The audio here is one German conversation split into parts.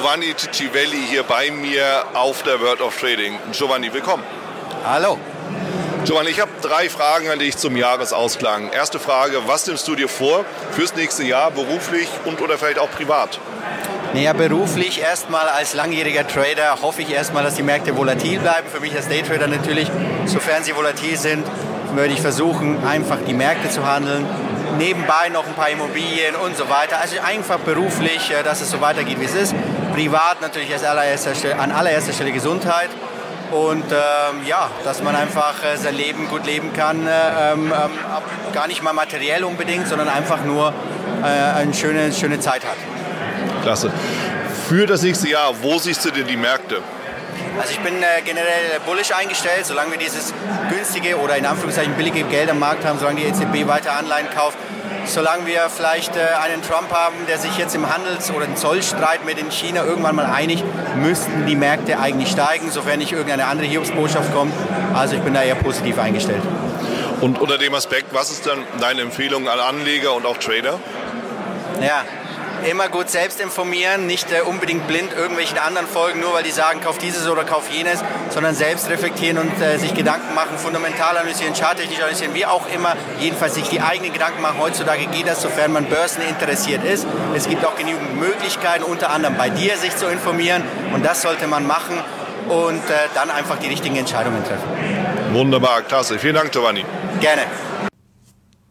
Giovanni Ciccivelli hier bei mir auf der World of Trading. Giovanni, willkommen. Hallo. Giovanni, ich habe drei Fragen an dich zum Jahresausklang. Erste Frage, was nimmst du dir vor fürs nächste Jahr, beruflich und oder vielleicht auch privat? Naja, beruflich erstmal als langjähriger Trader hoffe ich erstmal, dass die Märkte volatil bleiben. Für mich als Daytrader natürlich, sofern sie volatil sind, würde ich versuchen, einfach die Märkte zu handeln. Nebenbei noch ein paar Immobilien und so weiter. Also einfach beruflich, äh, dass es so weitergeht, wie es ist. Privat natürlich als allererster Stelle, an allererster Stelle Gesundheit und ähm, ja, dass man einfach äh, sein Leben gut leben kann, äh, ähm, ähm gar nicht mal materiell unbedingt, sondern einfach nur äh, eine schöne, schöne Zeit hat. Klasse. Für das nächste Jahr, wo siehst du denn die Märkte? Also ich bin äh, generell bullish eingestellt, solange wir dieses günstige oder in Anführungszeichen billige Geld am Markt haben, solange die EZB weiter Anleihen kauft, solange wir vielleicht äh, einen Trump haben, der sich jetzt im Handels- oder im Zollstreit mit in China irgendwann mal einigt, müssten die Märkte eigentlich steigen, sofern nicht irgendeine andere Hiobsbotschaft kommt. Also ich bin da eher positiv eingestellt. Und unter dem Aspekt, was ist dann deine Empfehlung an Anleger und auch Trader? Ja, immer gut selbst informieren, nicht äh, unbedingt blind irgendwelchen anderen folgen, nur weil die sagen, kauf dieses oder kauf jenes, sondern selbst reflektieren und äh, sich Gedanken machen, fundamental analysieren, charttechnisch analysieren, wie auch immer, jedenfalls sich die eigenen Gedanken machen. Heutzutage geht das, sofern man Börsen interessiert ist. Es gibt auch genügend Möglichkeiten, unter anderem bei dir sich zu informieren und das sollte man machen und äh, dann einfach die richtigen Entscheidungen treffen. Wunderbar, klasse. Vielen Dank, Giovanni. Gerne.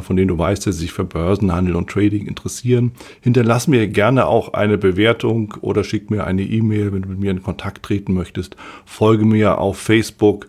von denen du weißt, dass sie sich für Börsenhandel und Trading interessieren. Hinterlass mir gerne auch eine Bewertung oder schick mir eine E-Mail, wenn du mit mir in Kontakt treten möchtest. Folge mir auf Facebook